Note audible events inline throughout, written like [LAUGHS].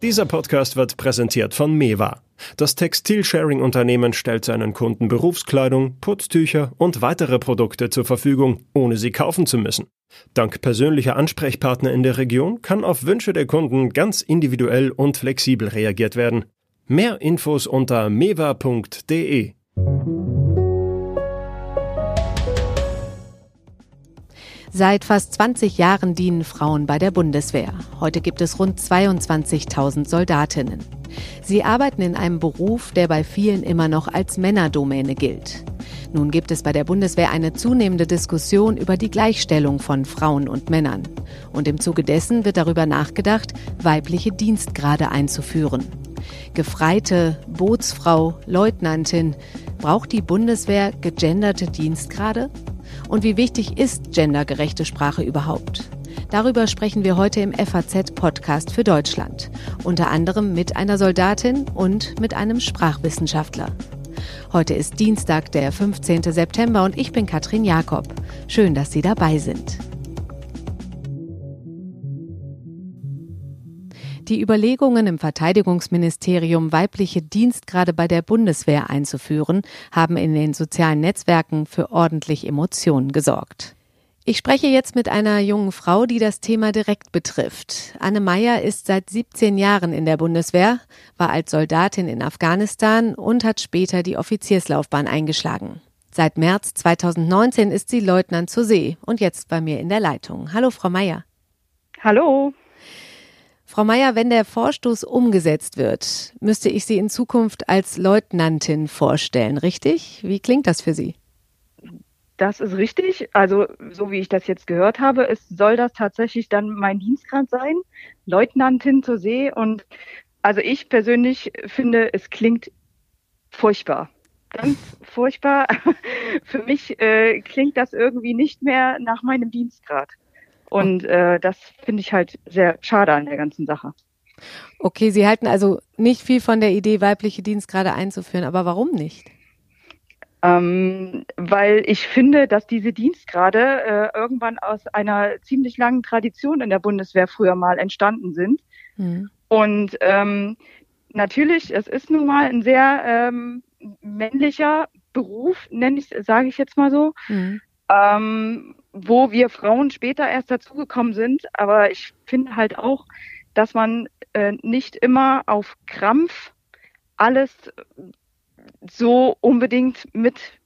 Dieser Podcast wird präsentiert von Mewa. Das Textilsharing-Unternehmen stellt seinen Kunden Berufskleidung, Putztücher und weitere Produkte zur Verfügung, ohne sie kaufen zu müssen. Dank persönlicher Ansprechpartner in der Region kann auf Wünsche der Kunden ganz individuell und flexibel reagiert werden. Mehr Infos unter mewa.de. Seit fast 20 Jahren dienen Frauen bei der Bundeswehr. Heute gibt es rund 22.000 Soldatinnen. Sie arbeiten in einem Beruf, der bei vielen immer noch als Männerdomäne gilt. Nun gibt es bei der Bundeswehr eine zunehmende Diskussion über die Gleichstellung von Frauen und Männern. Und im Zuge dessen wird darüber nachgedacht, weibliche Dienstgrade einzuführen. Gefreite, Bootsfrau, Leutnantin. Braucht die Bundeswehr gegenderte Dienstgrade? Und wie wichtig ist gendergerechte Sprache überhaupt? Darüber sprechen wir heute im FAZ-Podcast für Deutschland. Unter anderem mit einer Soldatin und mit einem Sprachwissenschaftler. Heute ist Dienstag, der 15. September und ich bin Katrin Jakob. Schön, dass Sie dabei sind. Die Überlegungen im Verteidigungsministerium, weibliche Dienstgrade bei der Bundeswehr einzuführen, haben in den sozialen Netzwerken für ordentlich Emotionen gesorgt. Ich spreche jetzt mit einer jungen Frau, die das Thema direkt betrifft. Anne Meyer ist seit 17 Jahren in der Bundeswehr, war als Soldatin in Afghanistan und hat später die Offizierslaufbahn eingeschlagen. Seit März 2019 ist sie Leutnant zur See und jetzt bei mir in der Leitung. Hallo, Frau Meyer. Hallo. Frau Meier, wenn der Vorstoß umgesetzt wird, müsste ich Sie in Zukunft als Leutnantin vorstellen, richtig? Wie klingt das für Sie? Das ist richtig. Also, so wie ich das jetzt gehört habe, es soll das tatsächlich dann mein Dienstgrad sein, Leutnantin zur See. Und also ich persönlich finde, es klingt furchtbar. Ganz furchtbar. [LAUGHS] Für mich äh, klingt das irgendwie nicht mehr nach meinem Dienstgrad. Und äh, das finde ich halt sehr schade an der ganzen Sache. Okay, Sie halten also nicht viel von der Idee, weibliche Dienstgrade einzuführen, aber warum nicht? Ähm, weil ich finde, dass diese Dienstgrade äh, irgendwann aus einer ziemlich langen Tradition in der Bundeswehr früher mal entstanden sind. Mhm. Und ähm, natürlich, es ist nun mal ein sehr ähm, männlicher Beruf, nenne ich, sage ich jetzt mal so. Mhm. Ähm, wo wir Frauen später erst dazugekommen sind. Aber ich finde halt auch, dass man äh, nicht immer auf Krampf alles so unbedingt mit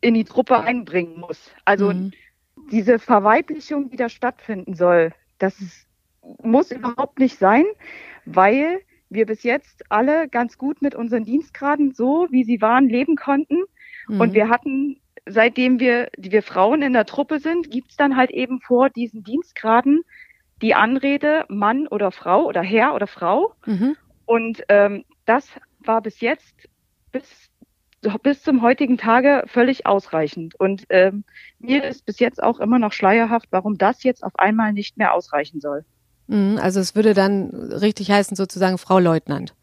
in die Truppe einbringen muss. Also mhm. diese Verweiblichung, die da stattfinden soll, das muss überhaupt nicht sein, weil wir bis jetzt alle ganz gut mit unseren Dienstgraden so, wie sie waren, leben konnten. Mhm. Und wir hatten seitdem wir, wir Frauen in der Truppe sind, gibt's dann halt eben vor diesen Dienstgraden die Anrede Mann oder Frau oder Herr oder Frau. Mhm. Und ähm, das war bis jetzt, bis, bis zum heutigen Tage völlig ausreichend. Und ähm, mir ist bis jetzt auch immer noch schleierhaft, warum das jetzt auf einmal nicht mehr ausreichen soll. Mhm, also es würde dann richtig heißen, sozusagen Frau Leutnant.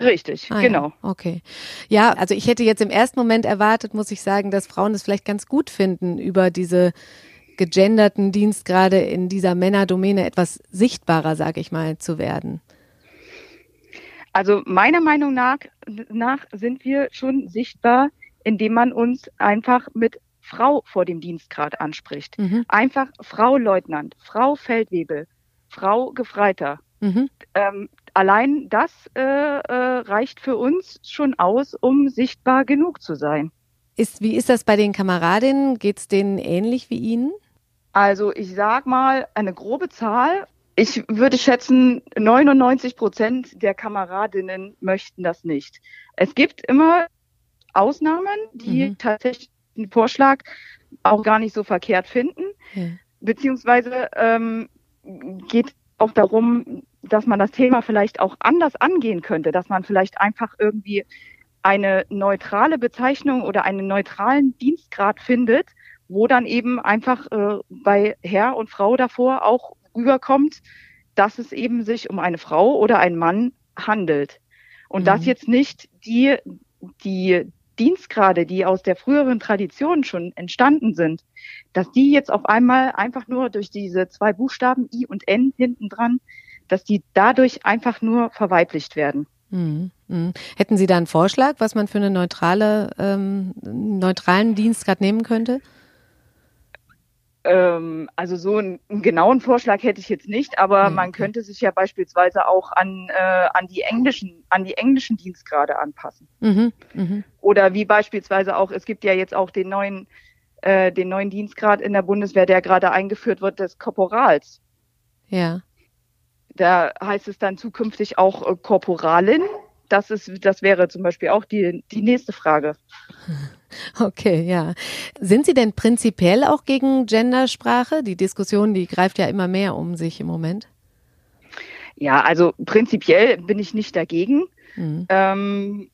Richtig, ah, genau. Ja. Okay. Ja, also ich hätte jetzt im ersten Moment erwartet, muss ich sagen, dass Frauen es vielleicht ganz gut finden, über diese gegenderten Dienstgrade in dieser Männerdomäne etwas sichtbarer, sage ich mal, zu werden. Also meiner Meinung nach, nach sind wir schon sichtbar, indem man uns einfach mit Frau vor dem Dienstgrad anspricht. Mhm. Einfach Frau Leutnant, Frau Feldwebel, Frau Gefreiter. Mhm. Ähm, allein das äh, äh, reicht für uns schon aus, um sichtbar genug zu sein. Ist, wie ist das bei den Kameradinnen? Geht es denen ähnlich wie Ihnen? Also ich sag mal eine grobe Zahl. Ich würde schätzen, 99 Prozent der Kameradinnen möchten das nicht. Es gibt immer Ausnahmen, die mhm. tatsächlich den Vorschlag auch gar nicht so verkehrt finden. Ja. Beziehungsweise ähm, geht auch darum, dass man das Thema vielleicht auch anders angehen könnte, dass man vielleicht einfach irgendwie eine neutrale Bezeichnung oder einen neutralen Dienstgrad findet, wo dann eben einfach äh, bei Herr und Frau davor auch rüberkommt, dass es eben sich um eine Frau oder einen Mann handelt. Und mhm. dass jetzt nicht die, die Dienstgrade, die aus der früheren Tradition schon entstanden sind, dass die jetzt auf einmal einfach nur durch diese zwei Buchstaben I und N hinten dran, dass die dadurch einfach nur verweiblicht werden. Mhm. Mhm. Hätten Sie da einen Vorschlag, was man für eine neutrale, ähm, neutralen Dienstgrad nehmen könnte? Ähm, also so einen, einen, genauen Vorschlag hätte ich jetzt nicht, aber okay. man könnte sich ja beispielsweise auch an, äh, an die englischen, an die englischen Dienstgrade anpassen. Mhm, mh. Oder wie beispielsweise auch, es gibt ja jetzt auch den neuen, äh, den neuen Dienstgrad in der Bundeswehr, der gerade eingeführt wird, des Korporals. Ja. Da heißt es dann zukünftig auch äh, Korporalin. Das ist, das wäre zum Beispiel auch die, die nächste Frage. [LAUGHS] Okay, ja. Sind Sie denn prinzipiell auch gegen Gendersprache? Die Diskussion, die greift ja immer mehr um sich im Moment. Ja, also prinzipiell bin ich nicht dagegen. Mhm. Ähm,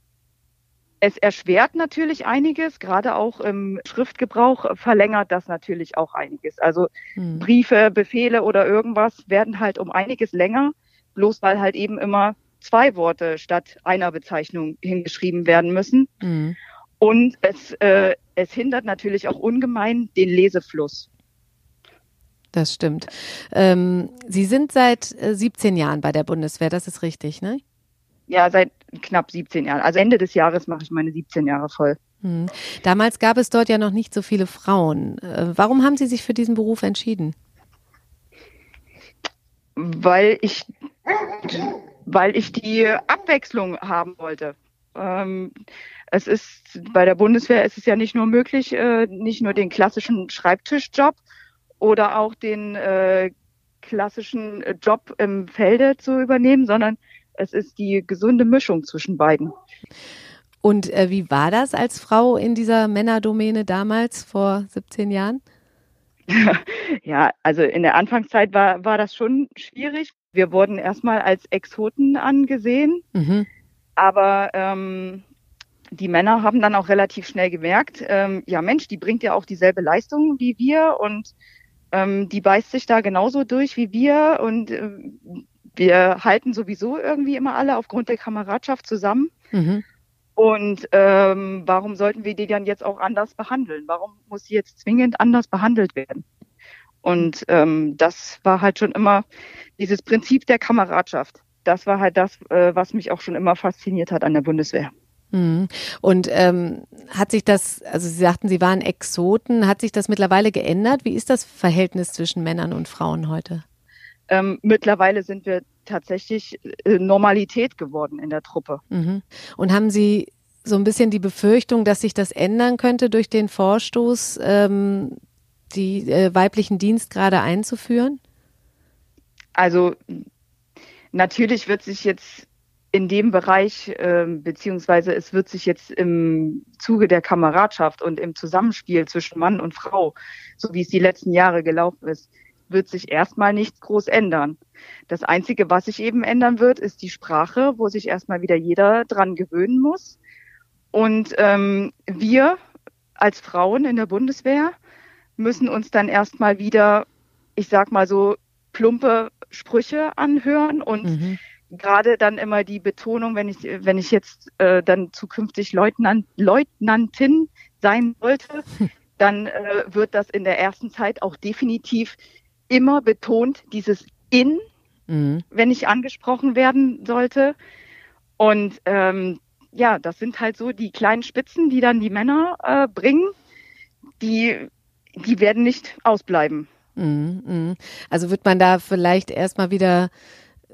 es erschwert natürlich einiges, gerade auch im Schriftgebrauch verlängert das natürlich auch einiges. Also mhm. Briefe, Befehle oder irgendwas werden halt um einiges länger, bloß weil halt eben immer zwei Worte statt einer Bezeichnung hingeschrieben werden müssen. Mhm. Und es, äh, es hindert natürlich auch ungemein den Lesefluss. Das stimmt. Ähm, Sie sind seit 17 äh, Jahren bei der Bundeswehr, das ist richtig, ne? Ja, seit knapp 17 Jahren. Also Ende des Jahres mache ich meine 17 Jahre voll. Hm. Damals gab es dort ja noch nicht so viele Frauen. Äh, warum haben Sie sich für diesen Beruf entschieden? Weil ich, weil ich die Abwechslung haben wollte. Ähm, es ist bei der Bundeswehr ist es ja nicht nur möglich, äh, nicht nur den klassischen Schreibtischjob oder auch den äh, klassischen Job im Felde zu übernehmen, sondern es ist die gesunde Mischung zwischen beiden. Und äh, wie war das als Frau in dieser Männerdomäne damals vor 17 Jahren? [LAUGHS] ja, also in der Anfangszeit war, war das schon schwierig. Wir wurden erstmal als Exoten angesehen, mhm. aber ähm, die Männer haben dann auch relativ schnell gemerkt, ähm, ja Mensch, die bringt ja auch dieselbe Leistung wie wir und ähm, die beißt sich da genauso durch wie wir und äh, wir halten sowieso irgendwie immer alle aufgrund der Kameradschaft zusammen. Mhm. Und ähm, warum sollten wir die dann jetzt auch anders behandeln? Warum muss sie jetzt zwingend anders behandelt werden? Und ähm, das war halt schon immer dieses Prinzip der Kameradschaft. Das war halt das, äh, was mich auch schon immer fasziniert hat an der Bundeswehr. Mhm. Und ähm, hat sich das, also Sie sagten, Sie waren Exoten, hat sich das mittlerweile geändert? Wie ist das Verhältnis zwischen Männern und Frauen heute? Ähm, mittlerweile sind wir tatsächlich äh, Normalität geworden in der Truppe. Mhm. Und haben Sie so ein bisschen die Befürchtung, dass sich das ändern könnte durch den Vorstoß, ähm, die äh, weiblichen Dienstgrade einzuführen? Also natürlich wird sich jetzt in dem Bereich, äh, beziehungsweise es wird sich jetzt im Zuge der Kameradschaft und im Zusammenspiel zwischen Mann und Frau, so wie es die letzten Jahre gelaufen ist, wird sich erstmal nichts groß ändern. Das Einzige, was sich eben ändern wird, ist die Sprache, wo sich erstmal wieder jeder dran gewöhnen muss. Und ähm, wir als Frauen in der Bundeswehr müssen uns dann erstmal wieder, ich sag mal so, plumpe Sprüche anhören und mhm. gerade dann immer die Betonung, wenn ich, wenn ich jetzt äh, dann zukünftig Leutnant, Leutnantin sein sollte, [LAUGHS] dann äh, wird das in der ersten Zeit auch definitiv immer betont dieses in, mhm. wenn ich angesprochen werden sollte. Und ähm, ja, das sind halt so die kleinen Spitzen, die dann die Männer äh, bringen, die, die werden nicht ausbleiben. Mhm, mhm. Also wird man da vielleicht erstmal wieder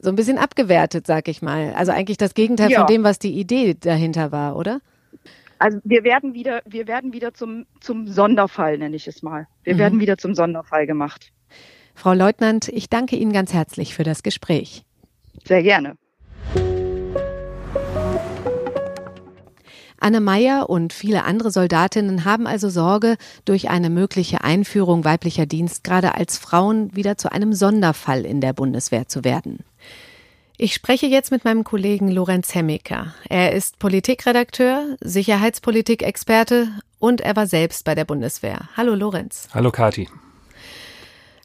so ein bisschen abgewertet, sag ich mal. Also eigentlich das Gegenteil ja. von dem, was die Idee dahinter war, oder? Also wir werden wieder, wir werden wieder zum, zum Sonderfall, nenne ich es mal. Wir mhm. werden wieder zum Sonderfall gemacht. Frau Leutnant, ich danke Ihnen ganz herzlich für das Gespräch. Sehr gerne. Anne Meyer und viele andere Soldatinnen haben also Sorge, durch eine mögliche Einführung weiblicher Dienstgrade als Frauen wieder zu einem Sonderfall in der Bundeswehr zu werden. Ich spreche jetzt mit meinem Kollegen Lorenz Hemmiker. Er ist Politikredakteur, Sicherheitspolitikexperte und er war selbst bei der Bundeswehr. Hallo Lorenz. Hallo Kati.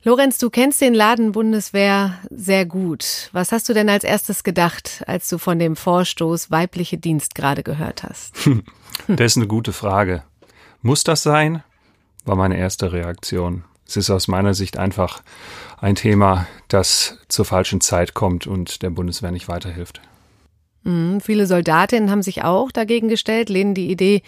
Lorenz, du kennst den Laden Bundeswehr sehr gut. Was hast du denn als erstes gedacht, als du von dem Vorstoß weibliche Dienst gerade gehört hast? [LAUGHS] Das ist eine gute Frage. Muss das sein? War meine erste Reaktion. Es ist aus meiner Sicht einfach ein Thema, das zur falschen Zeit kommt und der Bundeswehr nicht weiterhilft. Mhm, viele Soldatinnen haben sich auch dagegen gestellt, lehnen die Idee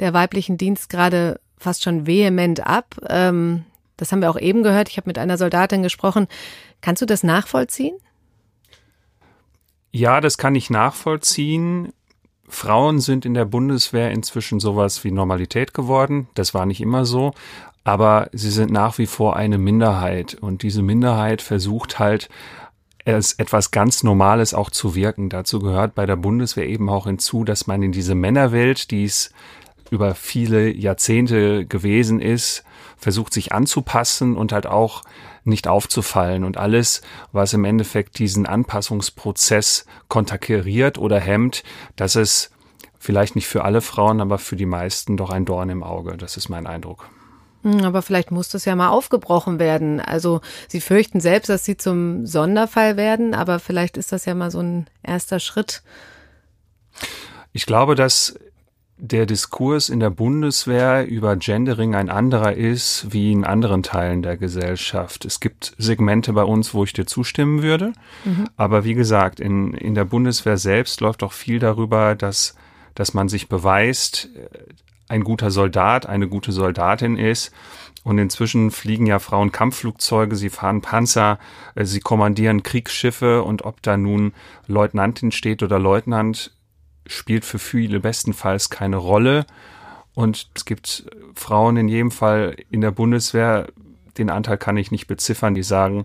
der weiblichen Dienst gerade fast schon vehement ab. Ähm, das haben wir auch eben gehört. Ich habe mit einer Soldatin gesprochen. Kannst du das nachvollziehen? Ja, das kann ich nachvollziehen. Frauen sind in der Bundeswehr inzwischen sowas wie Normalität geworden. Das war nicht immer so. Aber sie sind nach wie vor eine Minderheit. Und diese Minderheit versucht halt, es etwas ganz Normales auch zu wirken. Dazu gehört bei der Bundeswehr eben auch hinzu, dass man in diese Männerwelt, die es über viele Jahrzehnte gewesen ist, versucht sich anzupassen und halt auch nicht aufzufallen und alles, was im Endeffekt diesen Anpassungsprozess konterkariert oder hemmt, das ist vielleicht nicht für alle Frauen, aber für die meisten doch ein Dorn im Auge. Das ist mein Eindruck. Hm, aber vielleicht muss das ja mal aufgebrochen werden. Also Sie fürchten selbst, dass Sie zum Sonderfall werden, aber vielleicht ist das ja mal so ein erster Schritt. Ich glaube, dass der Diskurs in der Bundeswehr über Gendering ein anderer ist wie in anderen Teilen der Gesellschaft. Es gibt Segmente bei uns, wo ich dir zustimmen würde. Mhm. Aber wie gesagt, in, in der Bundeswehr selbst läuft auch viel darüber, dass, dass man sich beweist, ein guter Soldat, eine gute Soldatin ist. Und inzwischen fliegen ja Frauen Kampfflugzeuge, sie fahren Panzer, äh, sie kommandieren Kriegsschiffe und ob da nun Leutnantin steht oder Leutnant, spielt für viele bestenfalls keine Rolle. Und es gibt Frauen in jedem Fall in der Bundeswehr, den Anteil kann ich nicht beziffern, die sagen,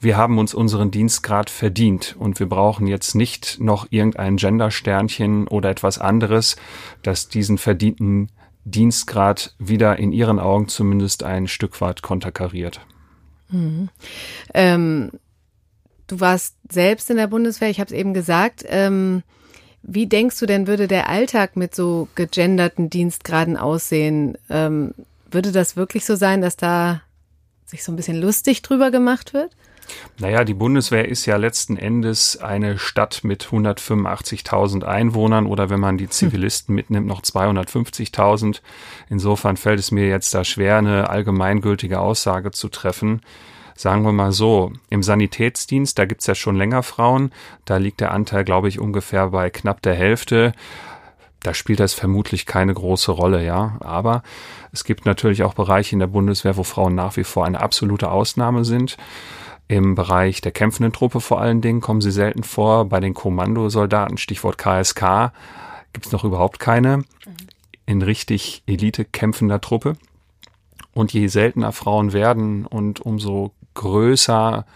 wir haben uns unseren Dienstgrad verdient und wir brauchen jetzt nicht noch irgendein Gendersternchen oder etwas anderes, das diesen verdienten Dienstgrad wieder in ihren Augen zumindest ein Stück weit konterkariert. Mhm. Ähm, du warst selbst in der Bundeswehr, ich habe es eben gesagt. Ähm, wie denkst du denn, würde der Alltag mit so gegenderten Dienstgraden aussehen? Ähm, würde das wirklich so sein, dass da sich so ein bisschen lustig drüber gemacht wird? Naja, die Bundeswehr ist ja letzten Endes eine Stadt mit 185.000 Einwohnern oder wenn man die hm. Zivilisten mitnimmt, noch 250.000. Insofern fällt es mir jetzt da schwer, eine allgemeingültige Aussage zu treffen. Sagen wir mal so, im Sanitätsdienst, da gibt's ja schon länger Frauen, da liegt der Anteil, glaube ich, ungefähr bei knapp der Hälfte. Da spielt das vermutlich keine große Rolle, ja. Aber es gibt natürlich auch Bereiche in der Bundeswehr, wo Frauen nach wie vor eine absolute Ausnahme sind. Im Bereich der kämpfenden Truppe vor allen Dingen kommen sie selten vor. Bei den Kommandosoldaten, Stichwort KSK, gibt's noch überhaupt keine. In richtig Elite kämpfender Truppe. Und je seltener Frauen werden und umso größer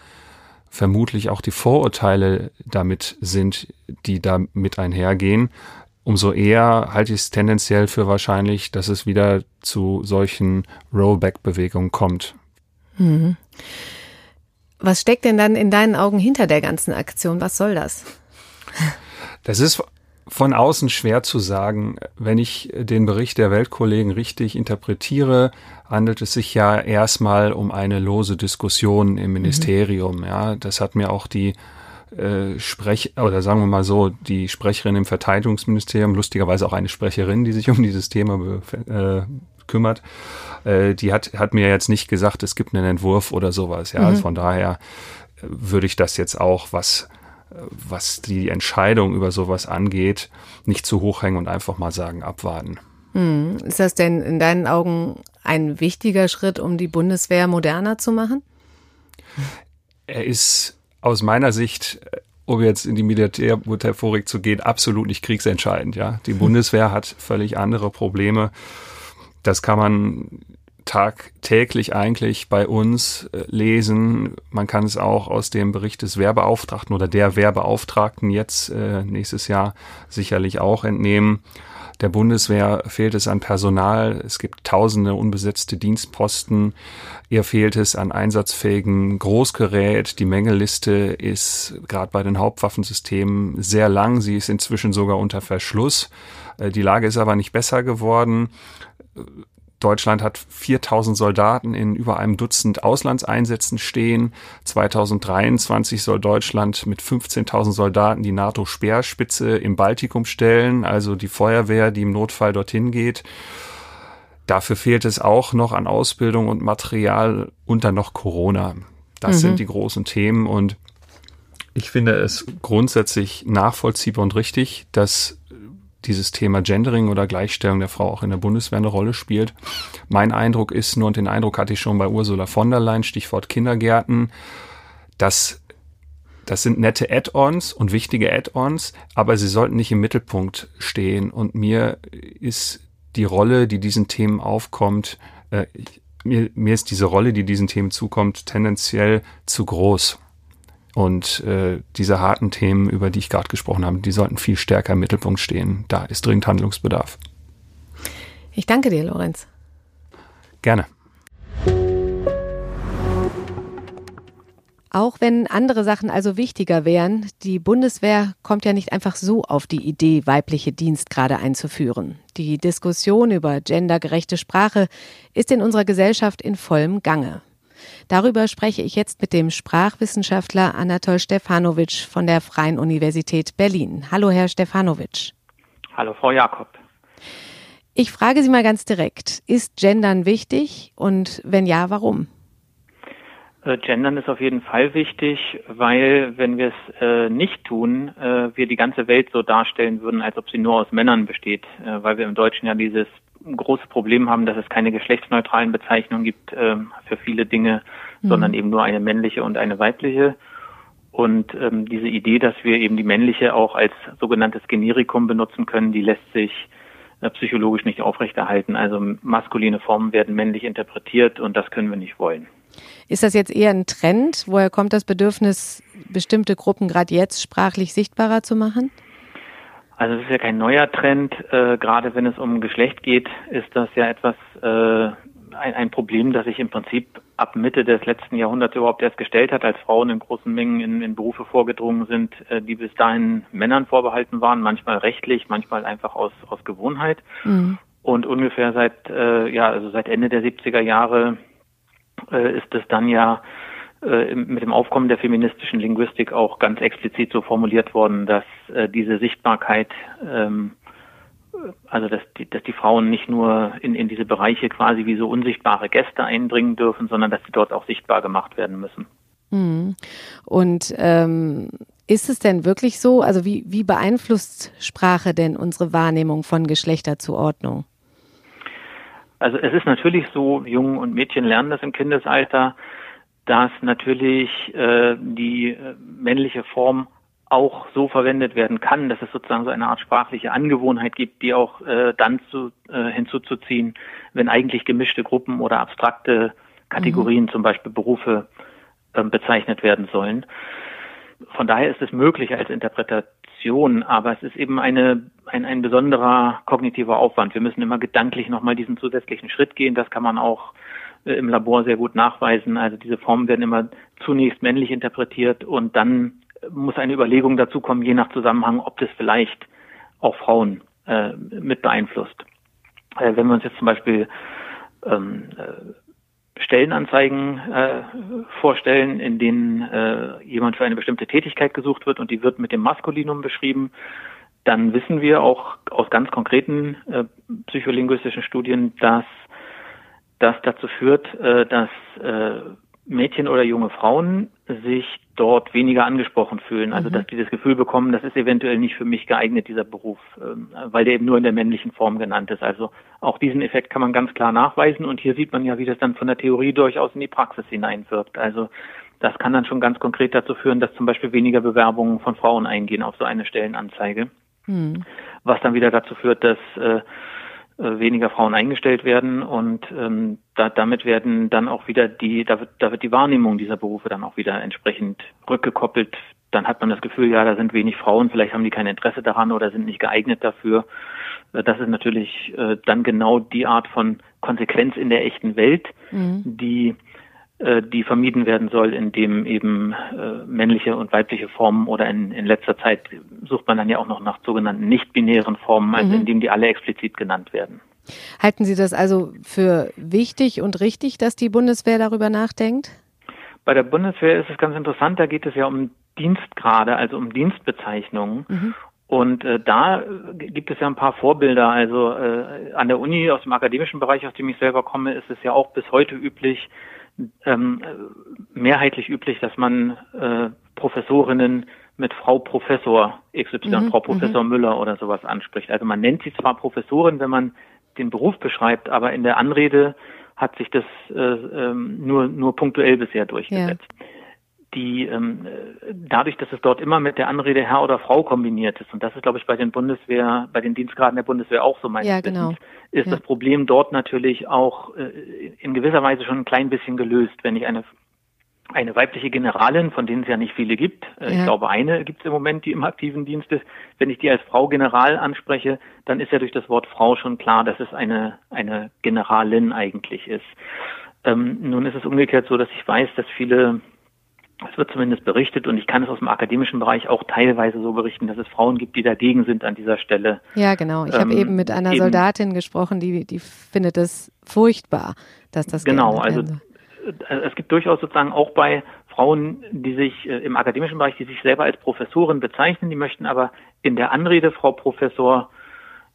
vermutlich auch die Vorurteile damit sind, die damit einhergehen, umso eher halte ich es tendenziell für wahrscheinlich, dass es wieder zu solchen Rollback-Bewegungen kommt. Mhm. Was steckt denn dann in deinen Augen hinter der ganzen Aktion? Was soll das? Das ist von außen schwer zu sagen. Wenn ich den Bericht der Weltkollegen richtig interpretiere, handelt es sich ja erstmal um eine lose Diskussion im mhm. Ministerium. Mhm. Ja, das hat mir auch die äh, Sprech oder sagen wir mal so die Sprecherin im Verteidigungsministerium, lustigerweise auch eine Sprecherin, die sich um dieses Thema äh, kümmert, äh, die hat hat mir jetzt nicht gesagt, es gibt einen Entwurf oder sowas. Ja, mhm. von daher äh, würde ich das jetzt auch was was die Entscheidung über sowas angeht, nicht zu hoch hängen und einfach mal sagen, abwarten. Hm. Ist das denn in deinen Augen ein wichtiger Schritt, um die Bundeswehr moderner zu machen? Er ist aus meiner Sicht, um jetzt in die Militärmetaphorik zu gehen, absolut nicht kriegsentscheidend. Ja, die [LAUGHS] Bundeswehr hat völlig andere Probleme. Das kann man tagtäglich eigentlich bei uns äh, lesen. Man kann es auch aus dem Bericht des Wehrbeauftragten oder der Wehrbeauftragten jetzt äh, nächstes Jahr sicherlich auch entnehmen. Der Bundeswehr fehlt es an Personal. Es gibt tausende unbesetzte Dienstposten. Ihr fehlt es an einsatzfähigen Großgerät. Die Mängelliste ist gerade bei den Hauptwaffensystemen sehr lang. Sie ist inzwischen sogar unter Verschluss. Äh, die Lage ist aber nicht besser geworden Deutschland hat 4000 Soldaten in über einem Dutzend Auslandseinsätzen stehen. 2023 soll Deutschland mit 15.000 Soldaten die NATO-Speerspitze im Baltikum stellen, also die Feuerwehr, die im Notfall dorthin geht. Dafür fehlt es auch noch an Ausbildung und Material und dann noch Corona. Das mhm. sind die großen Themen und ich finde es grundsätzlich nachvollziehbar und richtig, dass dieses Thema Gendering oder Gleichstellung der Frau auch in der Bundeswehr eine Rolle spielt. Mein Eindruck ist nur, und den Eindruck hatte ich schon bei Ursula von der Leyen, Stichwort Kindergärten, dass das sind nette Add-ons und wichtige Add-ons, aber sie sollten nicht im Mittelpunkt stehen. Und mir ist die Rolle, die diesen Themen aufkommt, äh, mir, mir ist diese Rolle, die diesen Themen zukommt, tendenziell zu groß. Und äh, diese harten Themen, über die ich gerade gesprochen habe, die sollten viel stärker im Mittelpunkt stehen. Da ist dringend Handlungsbedarf. Ich danke dir, Lorenz. Gerne. Auch wenn andere Sachen also wichtiger wären, die Bundeswehr kommt ja nicht einfach so auf die Idee, weibliche Dienstgrade einzuführen. Die Diskussion über gendergerechte Sprache ist in unserer Gesellschaft in vollem Gange. Darüber spreche ich jetzt mit dem Sprachwissenschaftler Anatol Stefanovic von der Freien Universität Berlin. Hallo, Herr Stefanovic. Hallo, Frau Jakob. Ich frage Sie mal ganz direkt, ist Gendern wichtig und wenn ja, warum? Äh, Gendern ist auf jeden Fall wichtig, weil wenn wir es äh, nicht tun, äh, wir die ganze Welt so darstellen würden, als ob sie nur aus Männern besteht, äh, weil wir im Deutschen ja dieses große Problem haben, dass es keine geschlechtsneutralen Bezeichnungen gibt äh, für viele Dinge, mhm. sondern eben nur eine männliche und eine weibliche. Und ähm, diese Idee, dass wir eben die männliche auch als sogenanntes Generikum benutzen können, die lässt sich äh, psychologisch nicht aufrechterhalten. Also maskuline Formen werden männlich interpretiert und das können wir nicht wollen. Ist das jetzt eher ein Trend? Woher kommt das Bedürfnis, bestimmte Gruppen gerade jetzt sprachlich sichtbarer zu machen? Also es ist ja kein neuer Trend. Äh, gerade wenn es um Geschlecht geht, ist das ja etwas äh, ein, ein Problem, das sich im Prinzip ab Mitte des letzten Jahrhunderts überhaupt erst gestellt hat, als Frauen in großen Mengen in, in Berufe vorgedrungen sind, äh, die bis dahin Männern vorbehalten waren, manchmal rechtlich, manchmal einfach aus, aus Gewohnheit. Mhm. Und ungefähr seit äh, ja also seit Ende der 70er Jahre äh, ist es dann ja äh, mit dem Aufkommen der feministischen Linguistik auch ganz explizit so formuliert worden, dass äh, diese Sichtbarkeit, ähm, also dass die, dass die Frauen nicht nur in, in diese Bereiche quasi wie so unsichtbare Gäste eindringen dürfen, sondern dass sie dort auch sichtbar gemacht werden müssen. Mhm. Und ähm, ist es denn wirklich so? Also wie, wie beeinflusst Sprache denn unsere Wahrnehmung von Geschlechterzuordnung? Also es ist natürlich so, Jungen und Mädchen lernen das im Kindesalter dass natürlich äh, die äh, männliche Form auch so verwendet werden kann, dass es sozusagen so eine Art sprachliche Angewohnheit gibt, die auch äh, dann zu, äh, hinzuzuziehen, wenn eigentlich gemischte Gruppen oder abstrakte Kategorien, mhm. zum Beispiel Berufe, äh, bezeichnet werden sollen. Von daher ist es möglich als Interpretation, aber es ist eben eine, ein, ein besonderer kognitiver Aufwand. Wir müssen immer gedanklich nochmal diesen zusätzlichen Schritt gehen. Das kann man auch äh, im Labor sehr gut nachweisen. Also diese Formen werden immer zunächst männlich interpretiert und dann muss eine Überlegung dazu kommen, je nach Zusammenhang, ob das vielleicht auch Frauen äh, mit beeinflusst. Äh, wenn wir uns jetzt zum Beispiel ähm, äh, Stellenanzeigen äh, vorstellen, in denen äh, jemand für eine bestimmte Tätigkeit gesucht wird und die wird mit dem Maskulinum beschrieben, dann wissen wir auch aus ganz konkreten äh, psycholinguistischen Studien, dass das dazu führt, äh, dass äh, Mädchen oder junge Frauen sich dort weniger angesprochen fühlen. Also mhm. dass die das Gefühl bekommen, das ist eventuell nicht für mich geeignet, dieser Beruf, ähm, weil der eben nur in der männlichen Form genannt ist. Also auch diesen Effekt kann man ganz klar nachweisen und hier sieht man ja, wie das dann von der Theorie durchaus in die Praxis hineinwirkt. Also das kann dann schon ganz konkret dazu führen, dass zum Beispiel weniger Bewerbungen von Frauen eingehen auf so eine Stellenanzeige. Mhm. Was dann wieder dazu führt, dass äh, äh, weniger Frauen eingestellt werden und ähm, da, damit werden dann auch wieder die, da wird, da wird die Wahrnehmung dieser Berufe dann auch wieder entsprechend rückgekoppelt. Dann hat man das Gefühl, ja, da sind wenig Frauen, vielleicht haben die kein Interesse daran oder sind nicht geeignet dafür. Äh, das ist natürlich äh, dann genau die Art von Konsequenz in der echten Welt, mhm. die äh, die vermieden werden soll, indem eben äh, männliche und weibliche Formen oder in, in letzter Zeit sucht man dann ja auch noch nach sogenannten nicht-binären Formen, also mhm. indem die alle explizit genannt werden. Halten Sie das also für wichtig und richtig, dass die Bundeswehr darüber nachdenkt? Bei der Bundeswehr ist es ganz interessant, da geht es ja um Dienstgrade, also um Dienstbezeichnungen. Mhm. Und äh, da gibt es ja ein paar Vorbilder. Also äh, an der Uni aus dem akademischen Bereich, aus dem ich selber komme, ist es ja auch bis heute üblich, ähm, mehrheitlich üblich, dass man äh, Professorinnen mit Frau Professor XY, mhm, Frau Professor mhm. Müller oder sowas anspricht. Also man nennt sie zwar Professorin, wenn man den Beruf beschreibt, aber in der Anrede hat sich das äh, ähm, nur, nur punktuell bisher durchgesetzt. Ja die ähm, dadurch, dass es dort immer mit der Anrede Herr oder Frau kombiniert ist, und das ist, glaube ich, bei den Bundeswehr, bei den Dienstgraden der Bundeswehr auch so meines ja, genau. Wissens, ist ja. das Problem dort natürlich auch äh, in gewisser Weise schon ein klein bisschen gelöst. Wenn ich eine eine weibliche Generalin, von denen es ja nicht viele gibt, äh, ja. ich glaube eine gibt es im Moment, die im aktiven Dienst ist, wenn ich die als Frau General anspreche, dann ist ja durch das Wort Frau schon klar, dass es eine, eine Generalin eigentlich ist. Ähm, nun ist es umgekehrt so, dass ich weiß, dass viele es wird zumindest berichtet und ich kann es aus dem akademischen Bereich auch teilweise so berichten, dass es Frauen gibt, die dagegen sind an dieser Stelle. Ja, genau. Ich ähm, habe eben mit einer eben, Soldatin gesprochen, die, die findet es furchtbar, dass das Genau, also es gibt durchaus sozusagen auch bei Frauen, die sich äh, im akademischen Bereich, die sich selber als Professorin bezeichnen, die möchten aber in der Anrede Frau Professor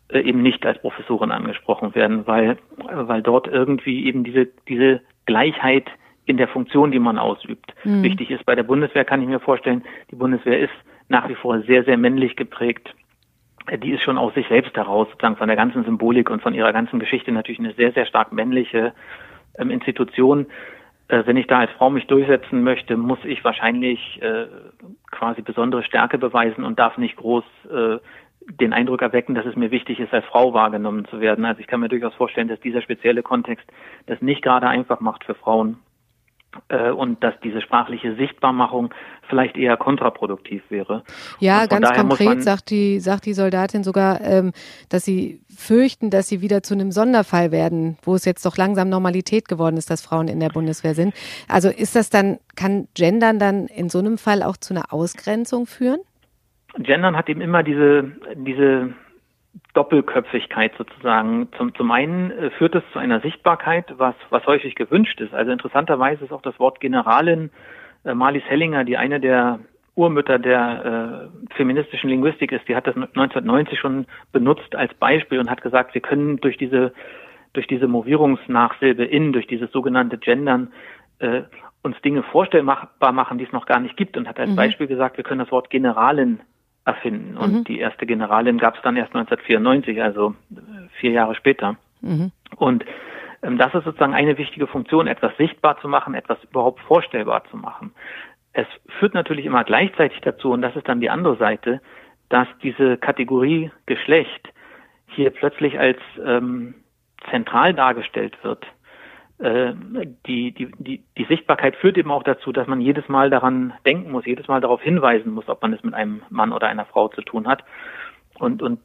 äh, eben nicht als Professorin angesprochen werden, weil, weil dort irgendwie eben diese, diese Gleichheit in der Funktion, die man ausübt. Mhm. Wichtig ist bei der Bundeswehr, kann ich mir vorstellen, die Bundeswehr ist nach wie vor sehr, sehr männlich geprägt. Die ist schon aus sich selbst heraus, sozusagen von der ganzen Symbolik und von ihrer ganzen Geschichte natürlich eine sehr, sehr stark männliche ähm, Institution. Äh, wenn ich da als Frau mich durchsetzen möchte, muss ich wahrscheinlich äh, quasi besondere Stärke beweisen und darf nicht groß äh, den Eindruck erwecken, dass es mir wichtig ist, als Frau wahrgenommen zu werden. Also ich kann mir durchaus vorstellen, dass dieser spezielle Kontext das nicht gerade einfach macht für Frauen und dass diese sprachliche Sichtbarmachung vielleicht eher kontraproduktiv wäre. Ja, ganz konkret sagt die, sagt die Soldatin sogar, ähm, dass sie fürchten, dass sie wieder zu einem Sonderfall werden, wo es jetzt doch langsam Normalität geworden ist, dass Frauen in der Bundeswehr sind. Also ist das dann, kann Gendern dann in so einem Fall auch zu einer Ausgrenzung führen? Gendern hat eben immer diese, diese Doppelköpfigkeit sozusagen. Zum, zum einen äh, führt es zu einer Sichtbarkeit, was, was häufig gewünscht ist. Also interessanterweise ist auch das Wort Generalin äh, Marlies Hellinger, die eine der Urmütter der äh, feministischen Linguistik ist, die hat das 1990 schon benutzt als Beispiel und hat gesagt, wir können durch diese durch diese Movierungsnachsilbe in, durch dieses sogenannte Gendern äh, uns Dinge vorstellbar machen, die es noch gar nicht gibt und hat als mhm. Beispiel gesagt, wir können das Wort Generalin erfinden. Und mhm. die erste Generalin gab es dann erst 1994, also äh, vier Jahre später. Mhm. Und ähm, das ist sozusagen eine wichtige Funktion, etwas sichtbar zu machen, etwas überhaupt vorstellbar zu machen. Es führt natürlich immer gleichzeitig dazu, und das ist dann die andere Seite, dass diese Kategorie Geschlecht hier plötzlich als ähm, zentral dargestellt wird die, die, die, die Sichtbarkeit führt eben auch dazu, dass man jedes Mal daran denken muss, jedes Mal darauf hinweisen muss, ob man es mit einem Mann oder einer Frau zu tun hat. Und, und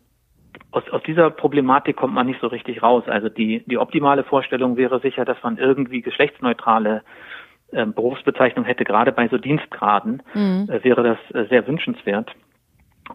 aus, aus dieser Problematik kommt man nicht so richtig raus. Also die, die optimale Vorstellung wäre sicher, dass man irgendwie geschlechtsneutrale äh, Berufsbezeichnung hätte, gerade bei so Dienstgraden mhm. äh, wäre das äh, sehr wünschenswert.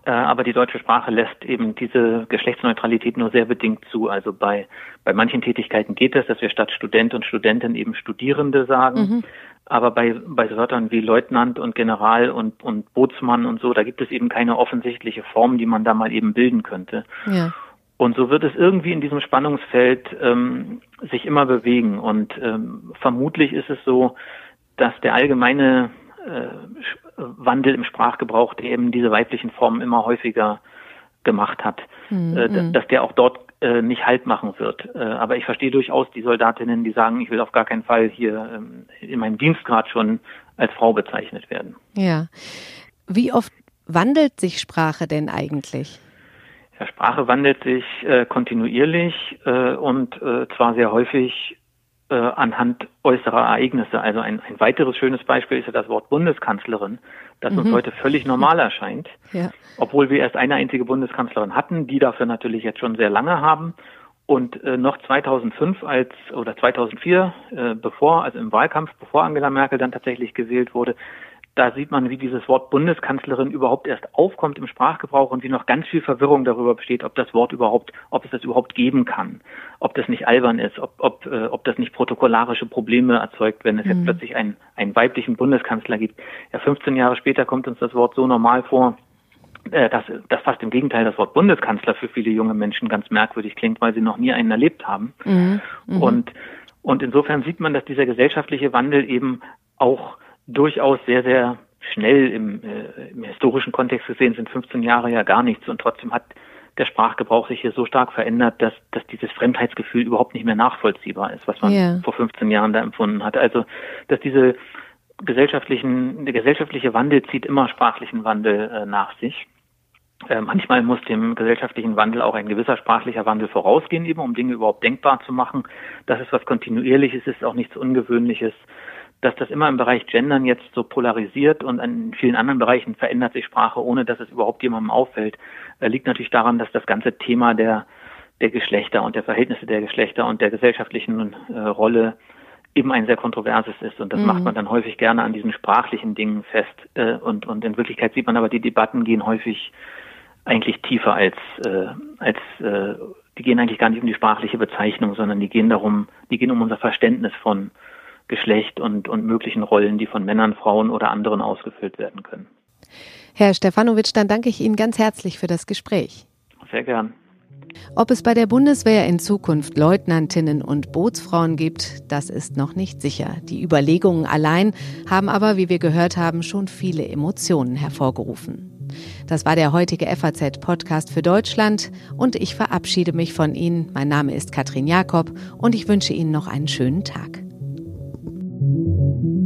Äh, aber die deutsche Sprache lässt eben diese Geschlechtsneutralität nur sehr bedingt zu. Also bei, bei manchen Tätigkeiten geht es, dass wir statt Student und Studentin eben Studierende sagen. Mhm. Aber bei, bei Wörtern wie Leutnant und General und, und Bootsmann und so, da gibt es eben keine offensichtliche Form, die man da mal eben bilden könnte. Ja. Und so wird es irgendwie in diesem Spannungsfeld ähm, sich immer bewegen. Und ähm, vermutlich ist es so, dass der allgemeine Wandel im Sprachgebrauch, der eben diese weiblichen Formen immer häufiger gemacht hat, mhm. äh, dass der auch dort äh, nicht Halt machen wird. Äh, aber ich verstehe durchaus die Soldatinnen, die sagen, ich will auf gar keinen Fall hier ähm, in meinem Dienstgrad schon als Frau bezeichnet werden. Ja. Wie oft wandelt sich Sprache denn eigentlich? Ja, Sprache wandelt sich äh, kontinuierlich äh, und äh, zwar sehr häufig äh, anhand äußerer Ereignisse. Also ein, ein weiteres schönes Beispiel ist ja das Wort Bundeskanzlerin, das mhm. uns heute völlig normal erscheint, ja. obwohl wir erst eine einzige Bundeskanzlerin hatten, die dafür natürlich jetzt schon sehr lange haben. Und äh, noch 2005 als oder 2004, äh, bevor, also im Wahlkampf, bevor Angela Merkel dann tatsächlich gewählt wurde, da sieht man, wie dieses Wort Bundeskanzlerin überhaupt erst aufkommt im Sprachgebrauch und wie noch ganz viel Verwirrung darüber besteht, ob das Wort überhaupt, ob es das überhaupt geben kann, ob das nicht albern ist, ob, ob, äh, ob das nicht protokollarische Probleme erzeugt, wenn es mhm. jetzt plötzlich einen, einen weiblichen Bundeskanzler gibt. Ja, 15 Jahre später kommt uns das Wort so normal vor, äh, dass, dass fast im Gegenteil das Wort Bundeskanzler für viele junge Menschen ganz merkwürdig klingt, weil sie noch nie einen erlebt haben. Mhm. Mhm. Und, und insofern sieht man, dass dieser gesellschaftliche Wandel eben auch durchaus sehr, sehr schnell im, äh, im historischen Kontext gesehen sind 15 Jahre ja gar nichts und trotzdem hat der Sprachgebrauch sich hier so stark verändert, dass, dass dieses Fremdheitsgefühl überhaupt nicht mehr nachvollziehbar ist, was man yeah. vor 15 Jahren da empfunden hat. Also, dass diese gesellschaftlichen, der gesellschaftliche Wandel zieht immer sprachlichen Wandel äh, nach sich. Äh, manchmal muss dem gesellschaftlichen Wandel auch ein gewisser sprachlicher Wandel vorausgehen, eben um Dinge überhaupt denkbar zu machen. Das ist was Kontinuierliches, ist auch nichts Ungewöhnliches dass das immer im Bereich Gendern jetzt so polarisiert und in vielen anderen Bereichen verändert sich Sprache, ohne dass es überhaupt jemandem auffällt, äh, liegt natürlich daran, dass das ganze Thema der, der Geschlechter und der Verhältnisse der Geschlechter und der gesellschaftlichen äh, Rolle eben ein sehr kontroverses ist. Und das mhm. macht man dann häufig gerne an diesen sprachlichen Dingen fest. Äh, und, und in Wirklichkeit sieht man aber, die Debatten gehen häufig eigentlich tiefer als, äh, als äh, die gehen eigentlich gar nicht um die sprachliche Bezeichnung, sondern die gehen darum, die gehen um unser Verständnis von Geschlecht und, und möglichen Rollen, die von Männern, Frauen oder anderen ausgefüllt werden können. Herr Stefanovic, dann danke ich Ihnen ganz herzlich für das Gespräch. Sehr gern. Ob es bei der Bundeswehr in Zukunft Leutnantinnen und Bootsfrauen gibt, das ist noch nicht sicher. Die Überlegungen allein haben aber, wie wir gehört haben, schon viele Emotionen hervorgerufen. Das war der heutige FAZ-Podcast für Deutschland und ich verabschiede mich von Ihnen. Mein Name ist Katrin Jakob und ich wünsche Ihnen noch einen schönen Tag. Thank you.